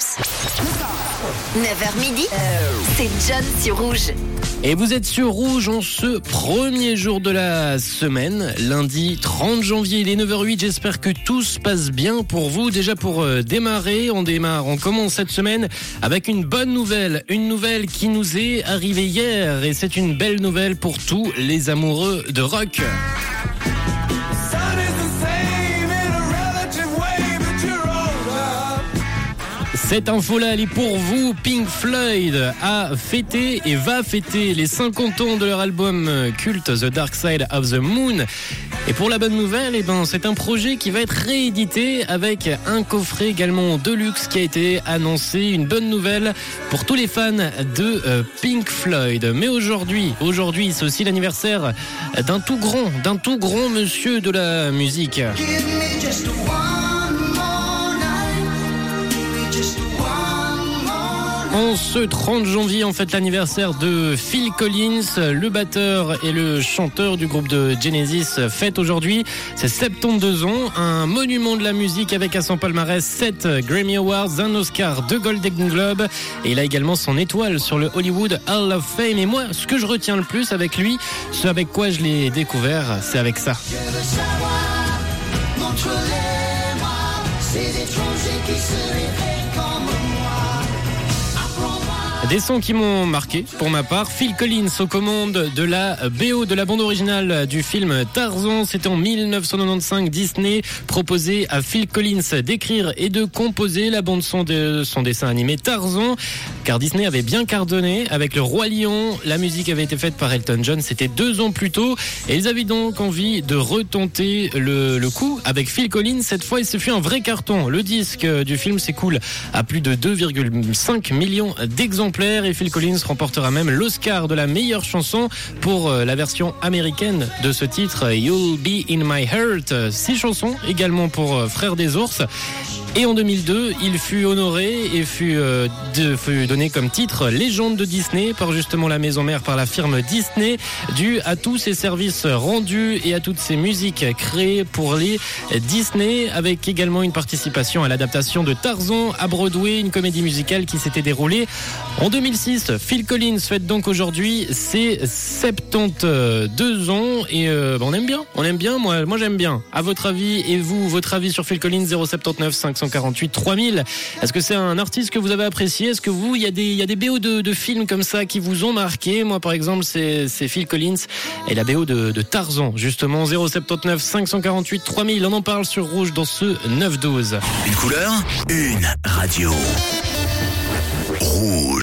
Snaps. 9h midi, c'est John sur Rouge. Et vous êtes sur Rouge en ce premier jour de la semaine, lundi 30 janvier, il est 9h08. J'espère que tout se passe bien pour vous. Déjà pour euh, démarrer, on démarre, on commence cette semaine avec une bonne nouvelle. Une nouvelle qui nous est arrivée hier et c'est une belle nouvelle pour tous les amoureux de rock. Cette info-là, elle est pour vous. Pink Floyd a fêté et va fêter les 50 ans de leur album culte The Dark Side of the Moon. Et pour la bonne nouvelle, eh ben, c'est un projet qui va être réédité avec un coffret également de luxe qui a été annoncé. Une bonne nouvelle pour tous les fans de euh, Pink Floyd. Mais aujourd'hui, aujourd'hui, c'est aussi l'anniversaire d'un tout grand, d'un tout grand monsieur de la musique. En ce 30 janvier, en fait l'anniversaire de Phil Collins, le batteur et le chanteur du groupe de Genesis, fête aujourd'hui. C'est 72 ans, un monument de la musique avec à son palmarès 7 Grammy Awards, un Oscar, deux Golden Globe et il a également son étoile sur le Hollywood Hall of Fame. Et moi, ce que je retiens le plus avec lui, ce avec quoi je l'ai découvert, c'est avec ça. Des sons qui m'ont marqué pour ma part. Phil Collins aux commandes de la BO de la bande originale du film Tarzan. C'était en 1995. Disney proposait à Phil Collins d'écrire et de composer la bande son de son dessin animé Tarzan. Car Disney avait bien cardonné avec le Roi Lion. La musique avait été faite par Elton John. C'était deux ans plus tôt. Et ils avaient donc envie de retenter le, le coup avec Phil Collins. Cette fois, il se fut un vrai carton. Le disque du film s'écoule à plus de 2,5 millions d'exemplaires et Phil Collins remportera même l'Oscar de la meilleure chanson pour euh, la version américaine de ce titre You'll Be in My Heart. Six chansons également pour euh, Frères des ours. Et en 2002, il fut honoré et fut, euh, fut, donné comme titre légende de Disney par justement la maison mère, par la firme Disney, dû à tous ses services rendus et à toutes ses musiques créées pour les Disney, avec également une participation à l'adaptation de Tarzan à Broadway, une comédie musicale qui s'était déroulée en 2006. Phil Collins fête donc aujourd'hui ses 72 ans et euh, on aime bien, on aime bien, moi, moi j'aime bien. À votre avis et vous, votre avis sur Phil Collins 079 548 3000. Est-ce que c'est un artiste que vous avez apprécié? Est-ce que vous, il y a des, il y a des BO de, films comme ça qui vous ont marqué? Moi, par exemple, c'est Phil Collins et la BO de, de Tarzan, justement 079 548 3000. On en parle sur Rouge dans ce 9-12. Une couleur, une radio.